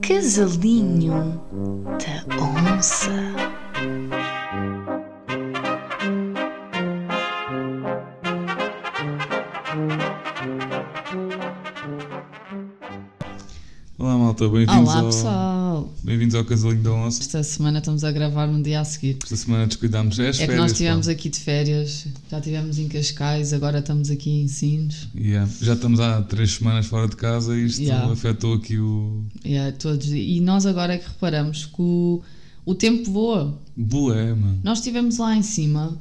Casalinho da Onça. Olá malta, bem-vindos Olá ao... pessoal! Bem-vindos ao Casalinho da Onça. Esta semana estamos a gravar no dia a seguir. Esta semana descuidámos é as É que férias, nós estivemos aqui de férias, já estivemos em Cascais, agora estamos aqui em Sines. Yeah. Já estamos há três semanas fora de casa e isto Yeah. afetou aqui o... É, todos, e nós agora é que reparamos que o, o tempo voa. Bué, mano. Nós estivemos lá em cima,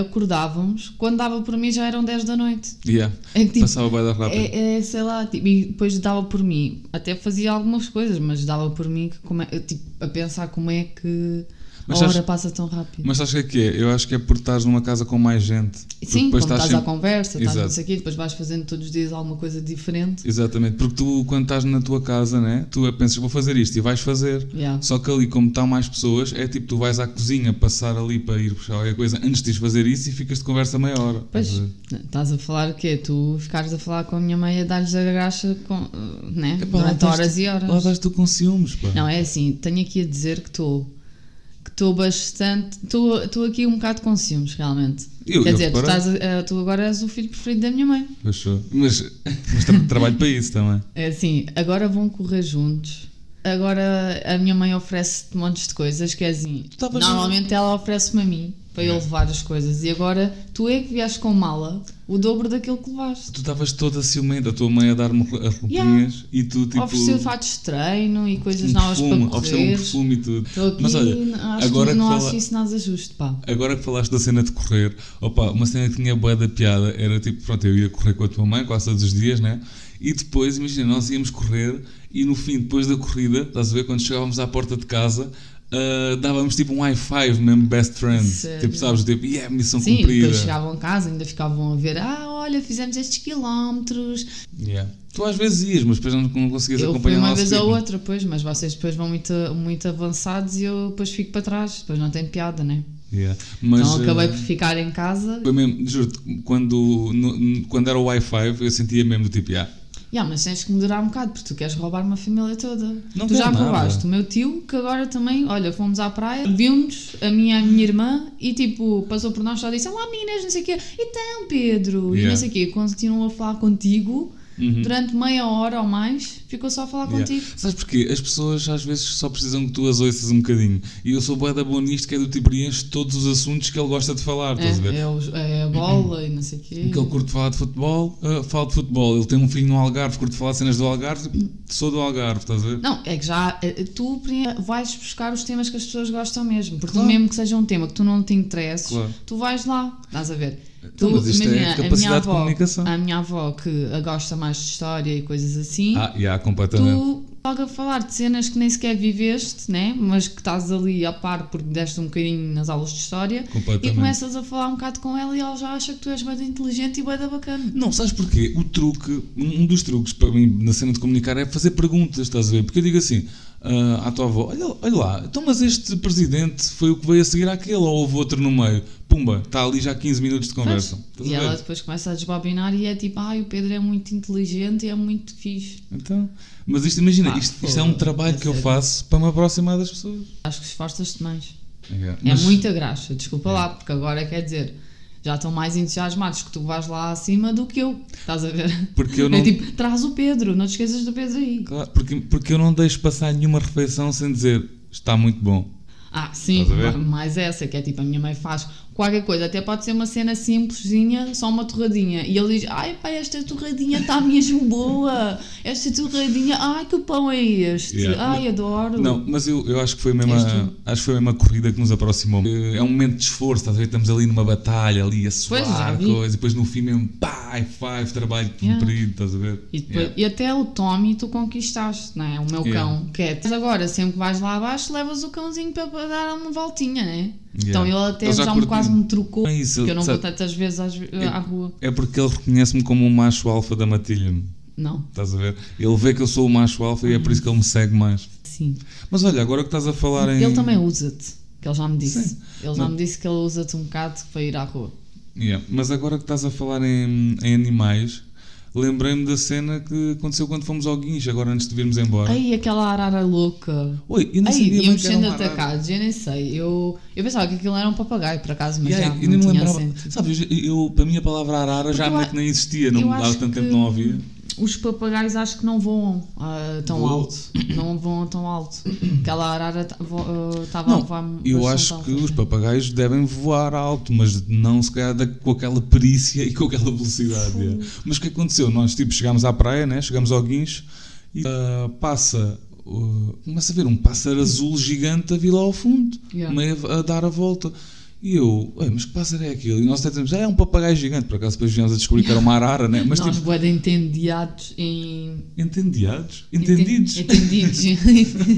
acordávamos, quando dava por mim já eram 10 da noite. Yeah. É que, tipo, Passava bem da rápido. É, é, sei lá, tipo, e depois dava por mim, até fazia algumas coisas, mas dava por mim que como é- tipo, a pensar como é que Mas a sabes- hora passa tão rápido. Mas sabes o que é que é? Eu acho que é por estás numa casa com mais gente. Sim, depois estás à sempre- conversa, estás não Exato. sei o quê, depois vais fazendo todos os dias alguma coisa diferente. Exatamente, porque tu quando estás na tua casa, né? Tu pensas, vou fazer isto e vais fazer. Yeah. Só que ali, como estão mais pessoas, é tipo, tu vais à cozinha passar ali para ir buscar qualquer coisa antes de fazer isso e ficas de conversa meia hora. Pois, Estás a estás falar o quê? Tu ficares a falar com a minha mãe a dar-lhes a graxa com, né? Epá, durante estás horas tu- e horas. Lá estás tu com ciúmes, pá. Não, é assim, tenho aqui a dizer que estou que estou bastante. Estou aqui um bocado com ciúmes, realmente. Eu- Quer eu dizer, tu, estás a- tu agora és o filho preferido da minha mãe. Fechou. Mas, mas tra- trabalho para isso também. É assim, agora vão correr juntos. Agora a minha mãe oferece-te montes de coisas que é assim. Normalmente ela oferece-me a mim para eu levar as coisas e agora tu é que vieste com mala o dobro daquilo que levaste. Tu estavas toda ciumenta, a tua mãe a dar-me as roupinhas Yeah. e tu tipo. Ofereceu fatos de treino e coisas um novas perfume, para ofereceu um correr. perfume e tudo. Aqui, Mas olha, agora que que não fala- acho isso nada justo, pá. Agora que falaste da cena de correr, opa, uma cena que tinha boa da piada era tipo, pronto, eu ia correr com a tua mãe quase todos os dias, né? E depois, imagina, nós íamos correr e no fim, depois da corrida, estás a ver, quando chegávamos à porta de casa, ah, dávamos tipo um high five mesmo, best friends. Sério? Tipo, sabes, tipo, yeah, missão Sim, cumprida. depois chegavam a casa, ainda ficavam a ver, ah, olha, fizemos estes quilómetros. Yeah. Tu às vezes ias, mas depois não, não conseguias Eu acompanhar uma vez ou ritmo. outra, pois, mas vocês depois vão muito, muito avançados e eu depois fico para trás, depois não tem piada, né? Yeah. Mas, então acabei ah, por ficar em casa. Foi mesmo, juro-te, quando, no- quando era o Wi-Fi, eu sentia mesmo do tipo, yeah, Yeah, mas tens que moderar um bocado, porque tu queres roubar uma família toda. Não tu já nada. roubaste o meu tio, que agora também, olha, fomos à praia, viu-nos, a minha, a minha irmã, e tipo, passou por nós só disse: Olá meninas, não sei o quê, então Pedro, e Yeah. não sei o quê, continuou a falar contigo Uhum. durante meia hora ou mais, ficou só a falar Yeah. contigo. Sabes porquê? As pessoas às vezes só precisam que tu as ouças um bocadinho. E eu sou bué da boa nisto, que é do tipo, preenche todos os assuntos que ele gosta de falar, estás a ver? É, é, o- é a bola e não sei o quê. Que ele curte falar de futebol, ah, fala de futebol. Ele tem um filho no Algarve, curte falar de cenas do Algarve, sou do Algarve, estás a ver? Não, é que já eh, tu vais buscar os temas que as pessoas gostam mesmo, porque Claro. mesmo que seja um tema que tu não te interesses, Claro. tu vais lá, estás a ver? Então, tu, mas isto é capacidade de comunicação. A minha avó que gosta mais de história e coisas assim, Ah, yeah, completamente. tu logo a falar de cenas que nem sequer viveste, né? mas que estás ali a par porque deste um bocadinho nas aulas de história e começas a falar um bocado com ela e ela já acha que tu és bem inteligente e bem da bacana. Não, sabes porquê? O truque, um dos truques para mim na cena de comunicar é fazer perguntas, estás a ver? Porque eu digo assim ah, à tua avó: olha, olha lá, então, mas este presidente foi o que veio a seguir àquele ou houve outro no meio? Pumba, está ali já 15 minutos de conversa. E ver? ela depois começa a desbobinar e é tipo, ai, o Pedro é muito inteligente e é muito fixe. Então, mas isto, imagina, Pá, isto, isto é um trabalho é que eu faço para me aproximar das pessoas. Acho que esforças-te mais. É, É muita graxa, desculpa lá, porque agora quer dizer, já estão mais entusiasmados que tu vais lá acima do que eu. Estás a ver? Porque eu não- É tipo, traz o Pedro, não te esqueças do Pedro aí. Claro, porque, porque eu não deixo passar nenhuma refeição sem dizer está muito bom. Ah, sim, mais essa, que é tipo, a minha mãe faz qualquer coisa, até pode ser uma cena simplesinha, só uma torradinha. E ele diz, ai pai, esta torradinha está mesmo boa, esta torradinha, ai que pão é este? Yeah. Ai, adoro. Não, mas eu, eu acho que foi mesmo a, acho que foi mesmo a corrida que nos aproximou. É um momento de esforço, estás a ver? Estamos ali numa batalha, ali a suar, vi. coisa, e depois no fim mesmo, pá, high five, trabalho Yeah. cumprido, estás a ver? E, depois- Yeah. e até o Tommy tu conquistaste, não é? O meu cão, que é. Mas agora, sempre que vais lá abaixo, levas o cãozinho para, para dar uma voltinha, né? Então ele até Ele já já, me quase me trocou, É isso, porque eu não sabe- vou tantas vezes às ve- à rua. É porque ele reconhece-me como o macho alfa da matilha, Não, estás a ver? Ele vê que eu sou o macho alfa e é por isso que ele me segue mais. sim. Mas olha, agora que estás a falar em. Ele também usa-te, que ele já me disse. Sim. Ele já Não. me disse que ele usa-te um bocado para ir à rua. Yeah, Mas agora que estás a falar em, em animais, lembrei-me da cena que aconteceu quando fomos ao Guincho, agora antes de virmos embora. Ai, aquela arara louca. Oi, eu nem Ai, sabia íamos sendo atacados, eu nem sei. Eu, eu pensava que aquilo era um papagaio, por acaso, mas Yeah, já eu não nem me lembrava. sentido. Sabes, eu, eu- para mim a palavra arara já eu nem existia, não me acho tanto tempo que que não havia. Os papagaios acho que não voam ah, tão Voam. alto. Não voam tão alto. Aquela arara estava a Não, voar eu acho alto, que os papagaios devem voar alto, mas não se calhar com aquela perícia e com aquela velocidade. yeah. Mas o que aconteceu? Nós tipo, chegámos à praia, né? chegamos ao guincho e ah, passa. uh, começa a ver um pássaro azul gigante a vir lá ao fundo, Yeah. a, a dar a volta. E eu, "Ué, mas que pássaro é aquilo? E nós até dizemos, "Ah, é um papagaio gigante. Por acaso depois viemos a descobrir que era uma arara, né? Mas Nós tipo, de entendiados em. entendiados? Entendidos? Entendidos.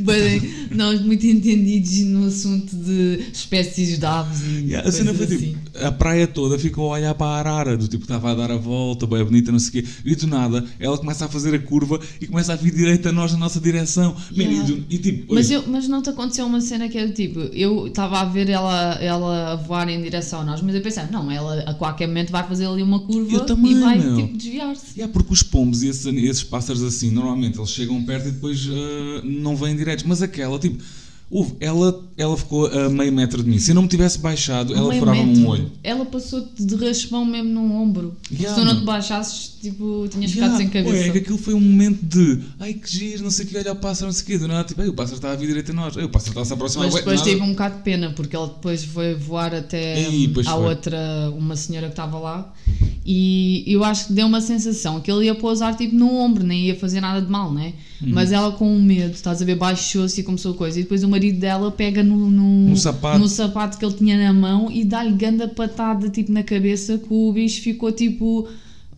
De- Nós muito entendidos no assunto de espécies de aves e Yeah, a cena foi tipo, assim. a praia toda ficou a olhar para a arara, do tipo, estava a dar a volta, bem bonita, não sei o quê, e do nada ela começa a fazer a curva e começa a vir direito a nós na nossa direção. Man, Yeah. e, e tipo, Mas, eu, mas não te aconteceu uma cena que era tipo, eu estava a ver ela, ela a voar em direção a nós, mas eu pensei, não, ela a qualquer momento vai fazer ali uma curva também, e vai meu. tipo desviar-se. Yeah, porque os pombos e esses, esses pássaros assim, normalmente eles chegam perto e depois ah, não vêm diretos. Mas aquela, tipo, houve, ela, ela ficou a meio metro de mim. Se eu não me tivesse baixado, ela furava-me um olho. Ela passou-te de raspão mesmo num ombro. Yeah, Se tu não te baixasses, tipo, tinhas ficado Yeah, sem ué, cabeça. é que aquilo foi um momento de ai que giro, não sei o que, olha o pássaro, não sei o que, do nada, tipo, "Ei, o pássaro está a vir direito a nós, o pássaro está a se aproximar, Mas ué, depois nada." tive um bocado de pena, porque ele depois foi voar até Ei, pois à foi. outra, uma senhora que estava lá, e eu acho que deu uma sensação que ele ia pousar tipo no ombro, nem ia fazer nada de mal, né? Uhum. Mas ela com medo, estás a ver, baixou-se e começou a coisa, e depois o marido dela pega no, no, No sapato. no sapato que ele tinha na mão e dá-lhe ganda patada tipo na cabeça, que o bicho ficou tipo.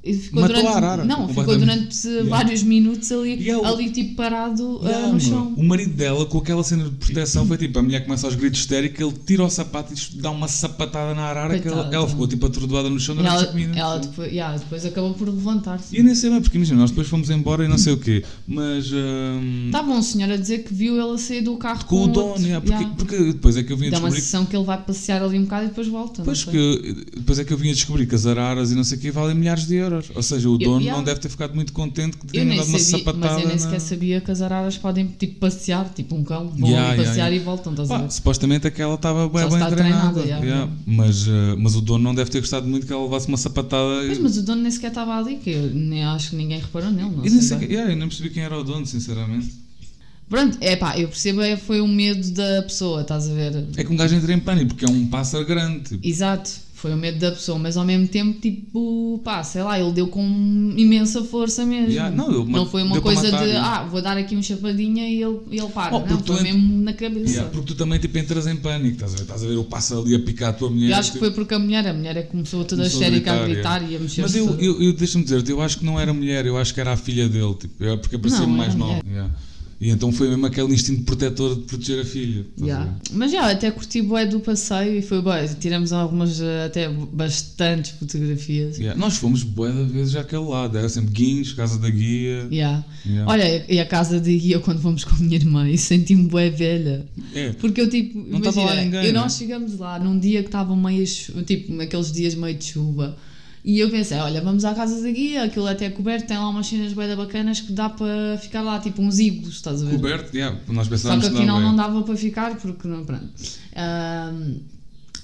Ficou Matou durante, a arara, Não, ficou durante Yeah. vários minutos ali, E ele- ali tipo parado ah, Yeah, no meu, chão. O marido dela, com aquela cena de proteção, foi tipo: a mulher começa aos gritos histéricos, ele tira o sapato e dá uma sapatada na arara que ela, Coitada. ela ficou tipo atordoada no chão durante ela, 5 minutos. ela depois, yeah, depois acabou por levantar-se. E eu nem sei bem, porque imagina, nós depois fomos embora e não sei o quê, mas. hum, Estava um senhor a dizer que viu ele sair do carro com o dono, porque, porque depois é que eu vim a Dá uma descobrir. sessão que ele vai passear ali um bocado e depois volta. não Pois sei. que depois é que eu vim a descobrir que as araras e não sei o quê valem milhares de euros. Ou seja, o dono yeah. não deve ter ficado muito contente que Eu nem dado uma sabia, sapatada. mas eu nem na- sequer sabia que as araras podem tipo passear, tipo um cão, vão Yeah, passear yeah. e voltam, estás a Pá, ver? supostamente aquela estava bem, bem treinada. treinada, yeah. Mas, eh, mas o dono não deve ter gostado muito que ela levasse uma sapatada. Pois, mas o dono nem sequer estava ali, que eu nem acho que ninguém reparou nele. Não eu, nem sei que- eu nem percebi quem era o dono, sinceramente. Pronto, é pá, eu percebo, é, foi o medo da pessoa, estás a ver? É que um gajo entra em pânico porque é um pássaro grande. tipo. Exato, foi o medo da pessoa, mas ao mesmo tempo, tipo, pá, sei lá, ele deu com imensa força mesmo. Yeah, não, ele ma- foi uma coisa matar, de, ah, vou dar aqui um chapadinha e ele, ele para. Oh, não, foi ent- mesmo na cabeça. Yeah, porque tu também tipo, entras em pânico, estás a ver? Estás a ver o pássaro ali a picar a tua mulher. Eu acho que tipo, foi porque a mulher, a mulher é que começou toda Começou a histérica a gritar, gritar, e a mexer Mas eu, eu, eu deixa-me dizer, eu acho que não era mulher, eu acho que era a filha dele, tipo, eu- porque parecia Não, mais nova. yeah. E então foi mesmo aquele instinto protetor de proteger a filha. Yeah. Mas já, até curti bué do passeio e foi bué. Tiramos algumas, até bastantes fotografias. Yeah. Nós fomos bué de vezes àquele lado, era sempre Guinhos, Casa da Guia. Yeah. Yeah. Olha, e a casa de guia quando fomos com a minha irmã e senti-me bué velha. É. Porque eu tipo, Não imagina, lá ninguém, eu né? nós chegamos lá num dia que estava meio, tipo, naqueles dias meio de chuva. E eu pensei, olha, vamos à casa da guia, aquilo até é coberto, tem lá umas cenas da bacanas que dá para ficar lá, tipo uns iglos, estás a ver? Coberto, yeah, nós Só pensávamos que afinal não, não é. dava para ficar porque não, pronto. Ahm,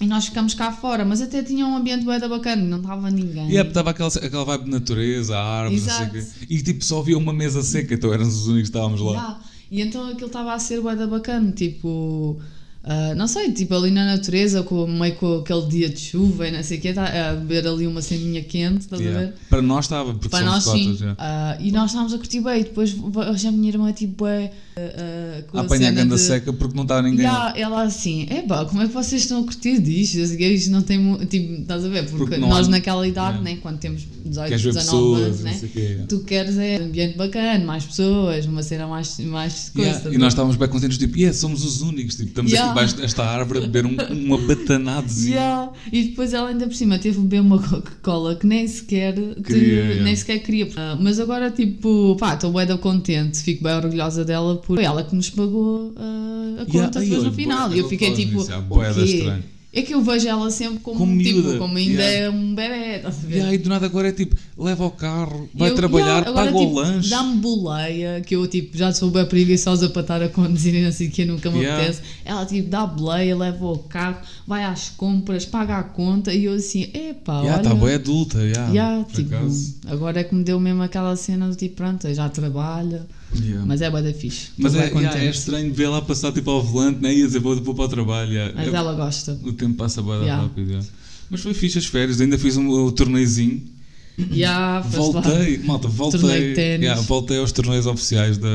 e nós ficamos cá fora, mas até tinha um ambiente da bacana, não estava ninguém. E estava aquela, aquela vibe de natureza, árvores, não sei o quê. E tipo, só havia uma mesa seca, então éramos os únicos que estávamos lá. Yeah. E então aquilo estava a ser da bacana, tipo, ah, não sei, tipo ali na natureza, com, meio com aquele dia de chuva e não sei o quê, tá, a beber ali uma ceninha quente, estás a Yeah. ver? Para nós estava, porque Para nós sim. cotas. yeah. Ah, e nós estávamos a curtir bem, e depois hoje a minha irmã tipo bué, com A apanhar a ganda de- seca porque não estava ninguém. Yeah, ela assim, epá, como é que vocês estão a curtir disto? Gays não mu- tipo, estás a ver? Porque, Porque nós há- naquela idade, Yeah. né, quando temos 18, Queres ver 19 pessoas, anos, né? quê. Tu queres é um ambiente bacana, mais pessoas, uma cena mais, mais coisa. Yeah, estás E nós estávamos bem contentes, tipo, yeah, somos os únicos, tipo, estamos Yeah. aqui debaixo desta árvore a beber um, uma batanadezinha. Yeah. E depois ela ainda por cima teve a beber uma Coca-Cola que nem sequer que- Queria, yeah. nem sequer queria. Ah, Mas agora tipo, pá, estou bem contente, fico bem orgulhosa dela foi ela que nos pagou ah, a conta Yeah, depois no final. E eu fiquei tipo, yeah, o. É que eu vejo ela sempre como, Como tipo, miúda, como ainda yeah. é um bebê, estás a ver? E aí do nada agora é tipo, leva ao carro, vai Eu- trabalhar, yeah, agora, paga o tipo, lanche. Dá-me boleia, que eu tipo, já sou bem preguiçosa para estar a conduzir e não sei o que, nunca me Yeah. apetece. Ela tipo, dá boleia, leva o carro, vai às compras, paga a conta e eu assim, epá, Já, olha. está bem adulta, já. Yeah, tipo, agora é que me deu mesmo aquela cena do tipo, pronto, já trabalha, Yeah. mas é bué da fixe. Mas é, yeah, é estranho ver lá passar tipo ao volante né? e a dizer vou, vou para o trabalho. yeah. Mas É- ela gosta. O tempo passa bem Yeah. rápido. yeah. Mas foi fixe as férias, ainda fiz um, um torneizinho. Já, foste lá. Voltei, malta, voltei. Yeah, voltei aos torneios oficiais da,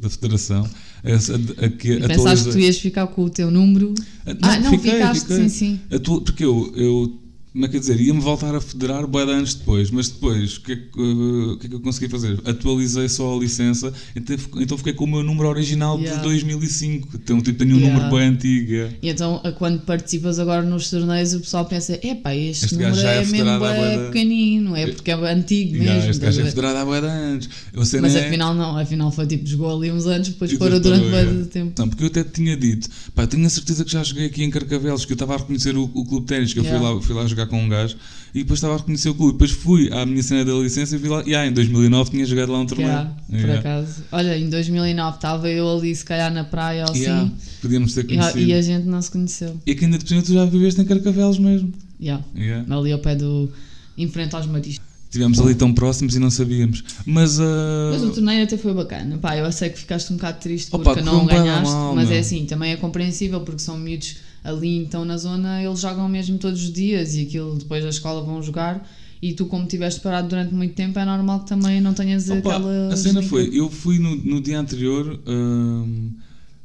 da Federação. Essa- a- a que pensaste que tu ias ficar com o teu número? ah, não, fiquei, ficaste, fiquei. sim, sim. Atu- Porque eu, eu, como é que é dizer, ia-me voltar a federar bué de anos depois, mas depois, o que, é que, uh, o que é que eu consegui fazer? Atualizei só a licença, então, então fiquei com o meu número original Yeah. de 2005. Então, tipo, tenho um Yeah. número bem antigo. yeah. E então, quando participas agora nos torneios, o pessoal pensa: epá, este, Este número é é, mesmo bué pequenino, é porque é antigo Yeah, mesmo. este gajo é ver? federado há bué de anos. Mas é- afinal, não, afinal foi tipo, jogou ali uns anos, depois parou durante bué de tempo. Não, porque eu até tinha dito, pá, tenho a certeza que já joguei aqui em Carcavelos, que eu estava a reconhecer o, o clube de ténis, que eu fui, lá, fui lá jogar com um gajo, e depois estava a reconhecer o clube. Depois fui à minha cena da licença e vi lá, e ah, em 2009 tinha jogado lá um torneio. Yeah, por Yeah. acaso. Olha, em 2009 estava eu ali, se calhar na praia ou assim, Yeah, Podíamos ter conhecido. e a gente não se conheceu. E que ainda cima tu já viveste em Carcavelos mesmo. Yeah. Ali ao pé do. em frente aos mariscos. Estivemos ali tão próximos e não sabíamos. Mas, ah, Mas o torneio até foi bacana. Pá, eu sei que ficaste um bocado triste Opa, porque não ganhaste, mal, mas meu. é assim, também é compreensível porque são miúdos ali então na zona, eles jogam mesmo todos os dias e aquilo depois da escola vão jogar e tu como estiveste parado durante muito tempo é normal que também não tenhas Opa, aquela... a cena foi, eu fui no, no dia anterior, hum,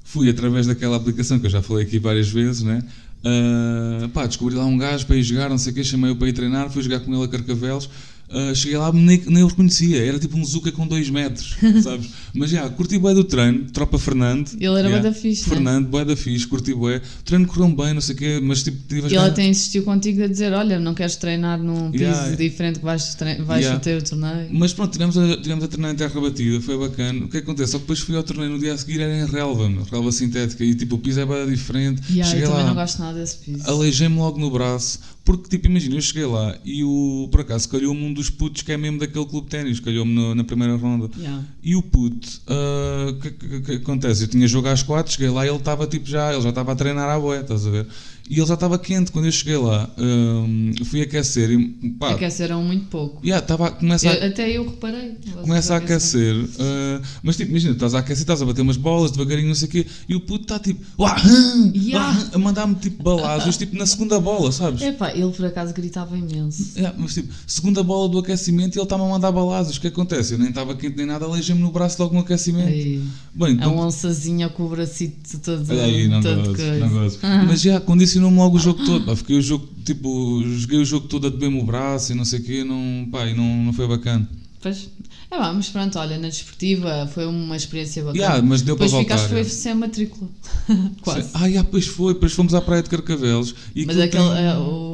fui através daquela aplicação que eu já falei aqui várias vezes, né? Ah, pá, descobri lá um gajo para ir jogar, não sei o quê, chamei-o para ir treinar, fui jogar com ele a Carcavelos. Ah, cheguei lá, nem, nem o reconhecia, era tipo um Zuka com 2 metros, sabes? Mas já, curti bué do treino, tropa Fernando. Ele era bué yeah. da fixe, né? Fernando, bué da fixe, curti bué. O treino correu bem, não sei o quê, mas tipo, tive E ganas- até insistiu contigo a dizer, olha, não queres treinar num piso Yeah. diferente que vais, vais Yeah. ter o torneio? Mas pronto, tivemos a, tivemos a treinar em terra batida, foi bacana. O que é acontece? Só que depois fui ao torneio no dia a seguir, era em relva, meu, relva sintética, e tipo o piso é bem diferente. Yeah, cheguei eu também lá, não gosto nada desse piso. aleijei-me logo no braço, porque tipo, imagina, eu cheguei lá e o, por acaso calhou-me um dos putos que é mesmo daquele clube de ténis, calhou-me na primeira ronda. Yeah. E o puto, ah, o que, que, que acontece? Eu tinha jogo às quatro, cheguei lá e ele estava tipo já, ele já estava a treinar à boé, estás a ver? E ele já estava quente quando eu cheguei lá. ah, fui aquecer e pá, Aqueceram muito pouco. yeah, tava, começa a, Eu- até eu reparei. Começa a aquecer, ah, mas tipo, imagina, estás a aquecer, estás a bater umas bolas devagarinho, não sei o quê, e o puto está tipo, "Uá, hã, Yeah. uá, hã", a mandar-me tipo balazos, tipo na segunda bola, sabes? Epá, ele por acaso gritava imenso. Yeah, mas tipo, segunda bola do aquecimento e ele está-me a mandar balazos. O que acontece? Eu nem estava quente nem nada, aleijei-me no braço logo no aquecimento. Aí, Bem, a então- onçazinha com o bracito todo. Olha aí, não todo coisa. não. Ah. Mas já condicionou-me logo o jogo todo. Pá. Fiquei o jogo, tipo, joguei o jogo todo a beber-me o braço e não sei o quê, não, pá, e não, não foi bacana. Pois, é bom, mas pronto, olha, na desportiva foi uma experiência bacana. Yeah, mas deu Depois para voltar. ficaste foi é. sem matrícula. Quase. Ah, yeah, pois foi, depois fomos à praia de Carcavelos Mas aquele, eh, o,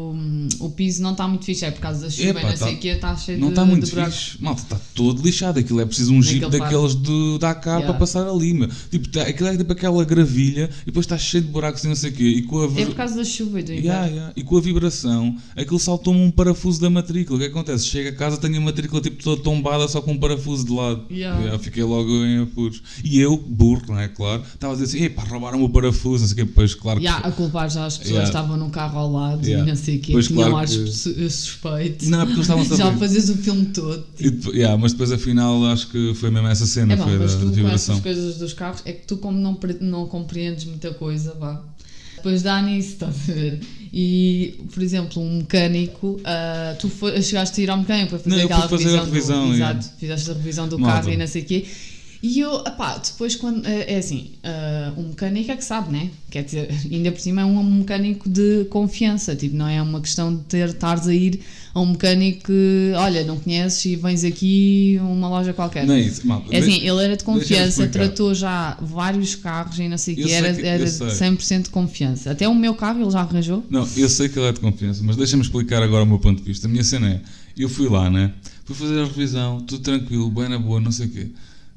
o piso não está muito fixe, é por causa da chuva Epá, e não sei tá- o que, está cheio Não de, está muito de fixe. Malta, está todo lixado. Aquilo é preciso um jeep daqueles do, da AK Yeah. para passar ali, meu. Tipo, tá, aquilo é tipo aquela gravilha e depois está cheio de buracos e não sei o quê. E com a, É por causa da chuva e do Yeah, yeah. E com a vibração, aquilo saltou-me um parafuso da matrícula. O que acontece? Chega a casa, tenho a matrícula tipo toda tombada, só com um parafuso de lado. Yeah. fiquei logo em apuros. E eu, burro, não é? Claro, estava a dizer assim: epá, roubaram o parafuso, não sei o quê. Depois, claro que. Yeah, a culpar já as pessoas Yeah. estavam num carro ao lado Yeah. e não sei o quê, Pois, claro ar que- sus- suspeito. Não, porque eles estavam a Já fazes o filme todo. E depois- yeah, mas depois afinal acho que foi mesmo essa cena, É bom, foi da, mas da tu com vibração. essas coisas dos carros, é que tu como não, não compreendes muita coisa, vá. Depois dá nisso, estás a ver? E, por exemplo, um mecânico, ah, tu chegaste a ir ao mecânico para fazer Não, aquela fazer a revisão, do, revisão, é. Exato, fizeste a revisão do Malta. carro e não sei o quê. E eu, pá, depois quando. É é assim, ah, um mecânico é que sabe, né? Quer dizer, ainda por cima é um mecânico de confiança, tipo, não é uma questão de ter, estares a ir a um mecânico que, olha, não conheces e vens aqui a uma loja qualquer. Não é isso, malta. É assim, ele era de confiança, tratou já vários carros e não sei o era, que- era de 100% de confiança. Até o meu carro ele já arranjou. Não, eu sei que ele é de confiança, mas deixa-me explicar agora o meu ponto de vista. A minha cena é: eu fui lá, né? Fui fazer a revisão, tudo tranquilo, bem na boa, não sei o quê.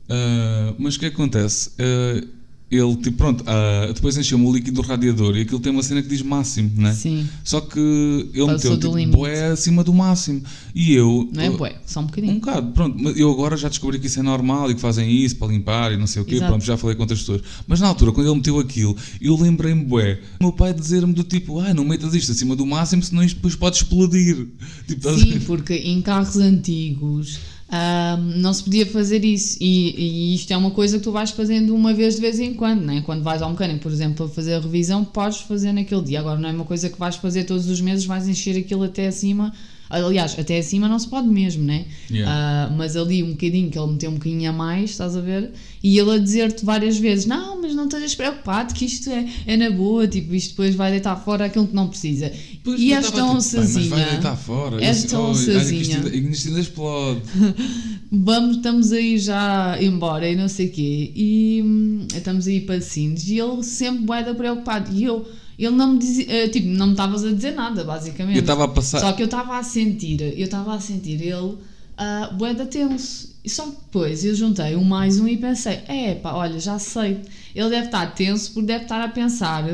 Ah, mas o que acontece? Ah, ele, tipo, pronto, ah, depois encheu-me o líquido do radiador e aquilo tem uma cena que diz máximo, né? Sim. Só que ele Passou meteu do tipo, bué acima do máximo. E eu. Não é bué, só um Um bocadinho. bocado, pronto, mas eu agora já descobri que isso é normal e que fazem isso para limpar e não sei o quê, Exato. pronto, já falei com outras pessoas. Mas na altura, quando ele meteu aquilo, eu lembrei-me, bué, o meu pai dizer-me do tipo, ai, não metas isto acima do máximo, senão isto depois pode explodir. Tipo, Sim, porque em carros antigos ahm, não se podia fazer isso. E, e isto é uma coisa que tu vais fazendo uma vez de vez em quando, né? Quando vais ao mecânico, por exemplo, a fazer a revisão, podes fazer naquele dia. Agora não é uma coisa que vais fazer todos os meses, vais encher aquilo até acima. Aliás, até acima não se pode mesmo, né? Yeah. Ah, mas ali um bocadinho, que ele meteu um bocadinho a mais, estás a ver? E ele a dizer-te várias vezes: Não, mas não estejas preocupado, que isto é, é na boa, tipo, isto depois vai deitar fora aquilo que não precisa. Depois e esta estava tipo, "Pai, Mas vai deitar fora. "Oi, olha que isto explode. vamos, estamos aí já embora e não sei o quê, e hum, estamos aí para Sines, e ele sempre bué da preocupado, e eu, ele não me dizia, eh, tipo, não me estavas a dizer nada, basicamente. Eu estava a passar. Só que eu estava a sentir, eu estava a sentir ele uh, bué da tenso. E só que depois eu juntei um mais um e pensei, é pá, olha, já sei, ele deve estar tenso porque deve estar a pensar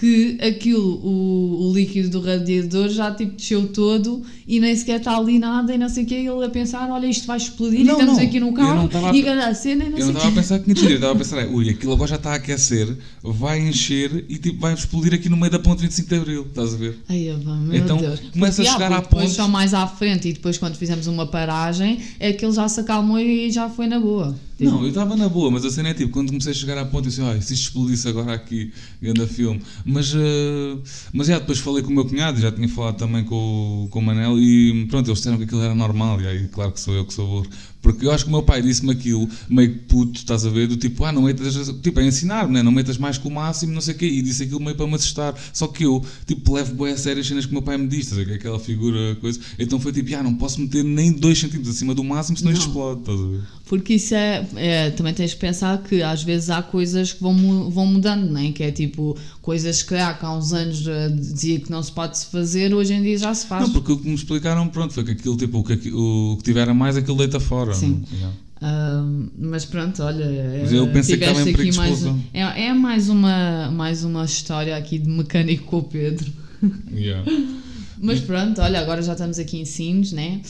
que aquilo, o, o líquido do radiador já tipo desceu todo e nem sequer está ali nada e não sei o que, ele a pensar, olha, isto vai explodir Não, e estamos não, aqui no carro estava a- e a cena e não Eu não estava a pensar que tinha descido, eu estava a pensar, ui, aquilo agora já está a aquecer, vai encher e tipo, vai explodir aqui no meio da ponte 25 de Abril, estás a ver? Ai, meu Então, Deus. começa a Porque, chegar ah, à porque depois ponte- só mais à frente e depois quando fizemos uma paragem é que ele já se acalmou e já foi na boa. Tipo, Não, eu estava na boa, mas a cena é tipo, quando comecei a chegar à ponte, eu disse, ai, se isto explodisse agora aqui, grande filme. Mas, eh, mas já, depois falei com o meu cunhado, já tinha falado também com, o- com o Manel, e pronto, eles disseram que aquilo era normal, e aí, claro que sou eu que sou burro. Porque eu acho que o meu pai disse-me aquilo, meio que puto, estás a ver, do tipo, ah, não metas, tipo, é ensinar-me, né? não metas mais que o máximo, não sei o quê, e disse aquilo meio para me assustar. Só que eu, tipo, levo bem a sério as cenas que o meu pai me diz, estás a ver, que é aquela figura, coisa. Então foi tipo, ah, não posso meter nem 2 centímetros acima do máximo, senão isto Não. explode, estás a ver? Porque isso é, é, Também tens de pensar que às vezes há coisas que vão, vão mudando, né? que é tipo coisas que há, que há uns anos eh, dizia que não se pode se fazer, hoje em dia já se faz. Não, porque o que me explicaram, pronto, foi que aquilo, tipo, o que, aqui- o que tiver a mais, aquilo deita fora. Sim. Yeah. Ah, mas pronto, olha. Mas eu pensei que estava em de mais, é, é mais uma, mais uma história aqui de mecânico com o Pedro. Yeah. Mas pronto, olha, agora já estamos aqui em Sines, né?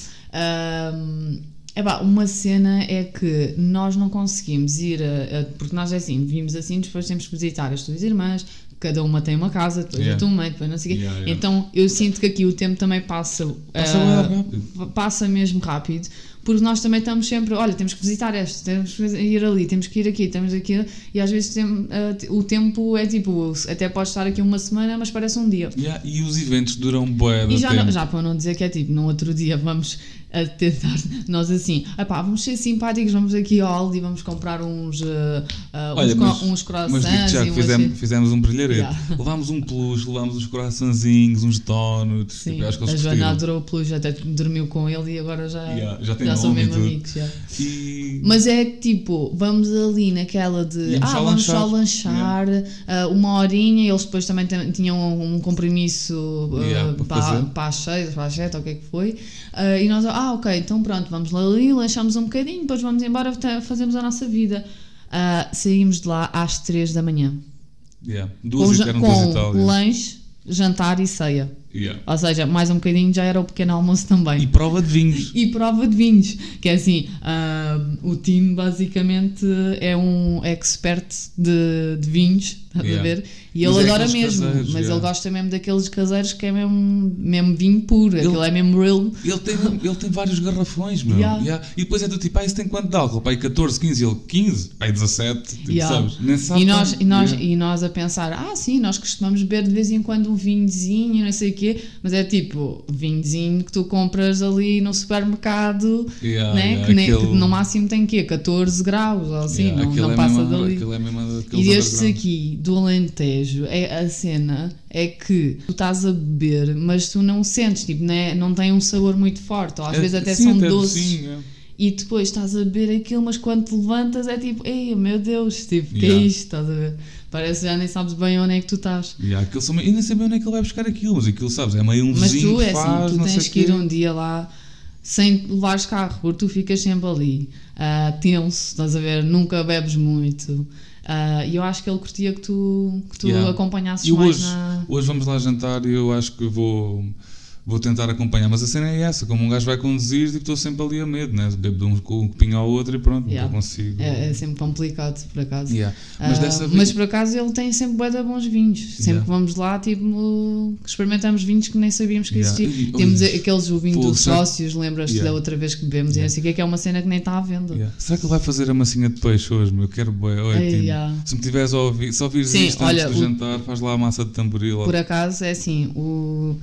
Epá, uma cena é que nós não conseguimos ir, a, a- porque nós é assim, vimos assim, depois temos que visitar as tuas irmãs, cada uma tem uma casa, depois Yeah. a tua mãe, depois não sei o quê. Yeah, yeah. Então eu sinto que aqui o tempo também passa, Passa rápido. passa mesmo rápido, porque nós também estamos sempre, olha, temos que visitar este, temos que ir ali, temos que ir aqui, temos aqui, e às vezes tem, ah, o tempo é tipo, até pode estar aqui uma semana, mas parece um dia. Yeah, E os eventos duram bué de E já, tempo. não- já para não dizer que é tipo, num outro dia vamos a tentar, nós assim, vamos ser simpáticos, vamos aqui ao Aldi e vamos comprar uns, uh, uh, Olha, uns, mas, uns mas croissants digo já fizemos, fizemos um brilharete. Yeah. Levámos um peluche, levámos uns coraçãozinhos, uns donuts. Sim, tipo, acho que a Joana adorou o peluche, até dormiu com ele e agora já, Yeah, já tem são mesmo amigos. já. E... Mas é tipo, vamos ali naquela de Íamos ah, só vamos só lanchar. lanchar ah, uma horinha, eles depois também tinham um compromisso ah, Yeah, para para, para as seis, para as sete, ou o que é que foi. Ah, e nós, ah, ok, então pronto, vamos lá ali, lanchamos um bocadinho, depois vamos embora, fazemos a nossa vida. Ah, saímos de lá às três da manhã. Yeah. Com, Duas com yeah. lanche, jantar e ceia. Yeah. Ou seja, mais um bocadinho já era o pequeno almoço também. E prova de vinhos. E prova de vinhos, que é assim, ah, o Tim basicamente é um expert de, de vinhos, estás Yeah. a ver? E ele é adora mesmo, caseiros, mas ele gosta mesmo daqueles caseiros que é mesmo, mesmo vinho puro, aquilo é mesmo real. Ele tem, ele tem vários garrafões, meu. Yeah. Yeah. E depois é do tipo, ah, isso tem quanto de álcool? Pai, 14, 15. Ele, 15? Pai, 17. Tipo, Yeah. sabes? Nem sabe E nós, e, nós, e nós a pensar, ah sim, nós costumamos beber de vez em quando um vinhozinho, não sei o quê, mas é tipo, vinhozinho que tu compras ali no supermercado, né? que, nem- aquele- que no máximo tem quê? 14 graus ou assim, não, não é passa mesmo, dali. é mesmo E underground. aqui do Alentejo, é, a cena é que tu estás a beber, mas tu não sentes, tipo, não, é- não tem um sabor muito forte, ou às É, vezes até sim, são até doces. sim, é. E depois estás a beber aquilo, mas quando te levantas é tipo, ei meu Deus, tipo, que é isto? Estás a ver? Parece que já nem sabes bem onde é que tu estás. Yeah, aquilo eu nem sabia onde é que ele vai buscar aquilo, mas aquilo, sabes, é meio um Mas vizinho tu é que faz, assim, tu tens sei que ir um dia lá sem levares carro, porque tu ficas sempre ali, ah, tenso, estás a ver? Nunca bebes muito. Ah, E eu acho que ele curtia que tu, que tu Yeah. acompanhasses E mais hoje, na. hoje vamos lá jantar e eu acho que vou, vou tentar acompanhar. Mas a cena é essa: como um gajo vai conduzir, tipo, estou sempre ali a medo, né? Bebo de um, um copinho ao outro e pronto, Yeah. não consigo. É, é sempre complicado, por acaso. Yeah. Mas Ah, dessa mas por acaso ele tem sempre bué de bons vinhos. Sempre Yeah. que vamos lá, tipo, experimentamos vinhos que nem sabíamos que existiam. E- Temos aqueles o vinho dos sócios, lembras-te da outra vez que bebemos e não sei o que, que é uma cena que nem está à venda. Será que ele vai fazer a massinha de peixe hoje? Meu? Eu quero bué. Olha, yeah. Se me tiveres a ouvir, se ouvires isto olha, antes do o- jantar, faz lá a massa de tamboril. Por acaso, é assim, O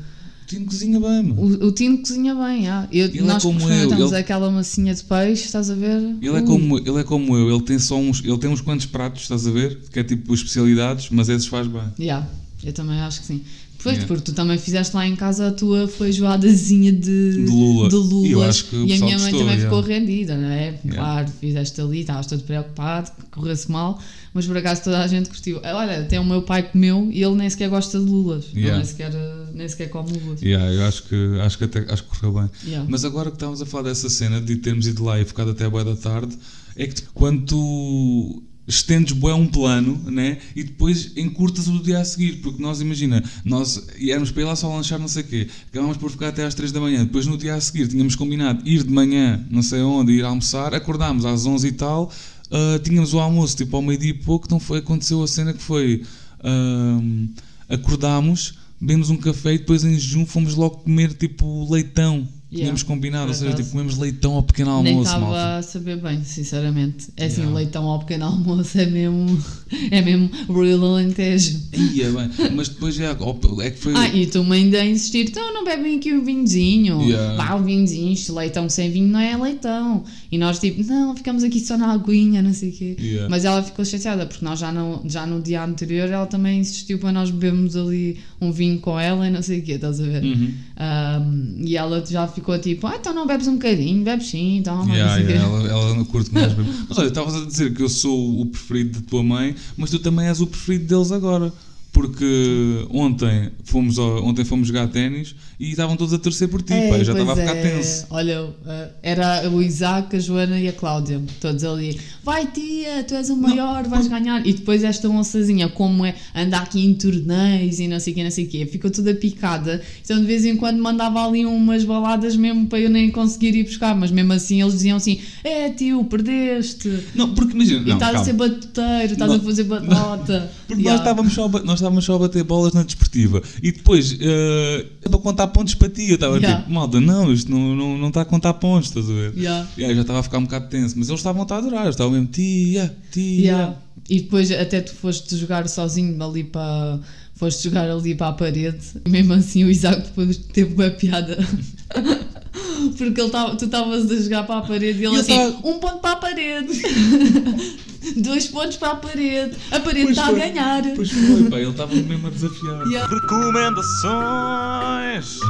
Tino cozinha bem, mano. o, o Tino cozinha bem. ah. Eu, Ele é nós como eu, ele- aquela massinha de peixe, estás a ver? Ele é, como, ele é como eu, ele tem só uns, ele tem uns quantos pratos, estás a ver? Que é tipo especialidades, mas esses faz bem. Yeah, eu também acho que sim. Pois, Yeah. porque tu também fizeste lá em casa a tua feijoadazinha de, De lula. de lulas. E eu acho que E a minha mãe gostou, também yeah. ficou rendida, não é? Claro, fizeste ali, estavas todo preocupado, que corresse mal, mas por acaso toda a gente curtiu. Olha, até o meu pai comeu e ele nem sequer gosta de lulas. Ele Yeah. nem, sequer, nem sequer come lulas. Yeah, eu acho que, acho que até acho que correu bem. Yeah. Mas agora que estávamos a falar dessa cena de termos ido lá e ficado até a boa da tarde, é que quando tu estendes bué um plano, né? E depois encurtas o dia a seguir, porque nós, imagina, nós íamos para ir lá só lanchar não sei o quê, acabámos por ficar até às 3 da manhã, depois no dia a seguir tínhamos combinado ir de manhã, não sei onde, ir almoçar, acordámos às 11 e tal, ah, tínhamos o almoço tipo ao meio-dia e pouco, então foi, aconteceu a cena que foi, ahm, acordámos, bebemos um café e depois em jejum fomos logo comer tipo leitão. Yeah, Tínhamos combinado, ou seja, tipo, comemos leitão ao pequeno Nem almoço, estava malta. a saber bem, sinceramente. É assim, Yeah. leitão ao pequeno almoço é mesmo, é mesmo real alentejo. Ia bem, mas depois já, ó, é que foi. Ah, e tu ainda a insistir, então não bebem aqui um vinhozinho. Yeah. Vá, o vinhozinho, isto leitão sem vinho não é leitão. E nós tipo, não, ficamos aqui só na aguinha, não sei o quê. Yeah. Mas ela ficou chateada, porque nós já no, já no dia anterior ela também insistiu para nós bebermos ali um vinho com ela e não sei o quê, estás a ver? Uhum. Ahm, e ela já ficou tipo, ah, então não bebes um bocadinho, bebes sim, então Yeah, yeah, ela, ela não curte mais bebê. Mas olha, estavas a dizer que eu sou o preferido da tua mãe, mas tu também és o preferido deles agora. Porque ontem fomos, ao- ontem fomos jogar ténis e estavam todos a torcer por ti, É, pá, já estava a ficar é. tenso. Olha, eh, era o Isaac, a Joana e a Cláudia, todos ali. Vai tia, tu és o maior, vais ganhar. E depois esta moçazinha, como é, anda aqui em torneios e não sei o que, não sei o quê, ficou toda picada. Então de vez em quando mandava ali umas baladas mesmo para eu nem conseguir ir buscar, mas mesmo assim eles diziam assim: É tio, perdeste. Não, porque imagina, E não, estás a ser batuteiro, estás Não. a fazer batota. Porque Yeah. nós, estávamos só nós estávamos só a bater bolas na desportiva e depois eh, é para contar pontos para ti. Eu estava Yeah. tipo, malta, não, isto não, não, não está a contar pontos, estás a ver? Yeah. E aí já estava a ficar um bocado tenso, mas eles estavam a adorar, estavam mesmo, tia, tia. Yeah. E depois até tu foste jogar sozinho ali para. Foste jogar ali para a parede. Mesmo assim o Isaac depois teve uma piada. Porque ele tava, tu estavas a jogar para a parede e ele eu assim, tava- um ponto para a parede, dois pontos para a parede, a parede está a ganhar. Pois foi, pá, ele estava mesmo a desafiar. Yeah. Recomendações.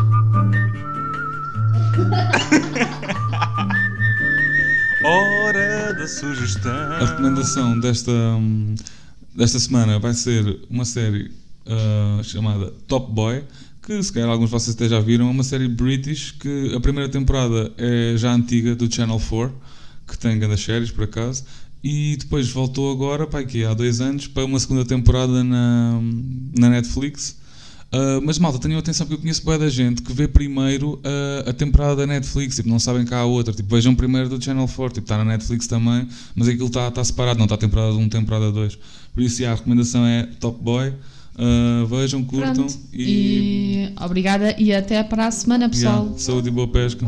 Hora da sugestão. A recomendação desta, hum, desta semana vai ser uma série ah, chamada Top Boy, que se calhar alguns de vocês até já viram, é uma série British que a primeira temporada é já antiga do Channel 4, que tem grandes séries por acaso, e depois voltou agora, pá, aqui há dois anos, para uma segunda temporada na, na Netflix. Uh, mas malta, tenham atenção que eu conheço boa da gente que vê primeiro uh, a temporada da Netflix, tipo, não sabem que há outra, tipo, vejam primeiro do Channel 4, tipo, está na Netflix também, mas aquilo está tá separado, não está temporada 1, temporada 2. Por isso, yeah, a recomendação é Top Boy, uh, vejam, curtam e, E obrigada e até para a semana, pessoal. yeah, saúde e boa pesca.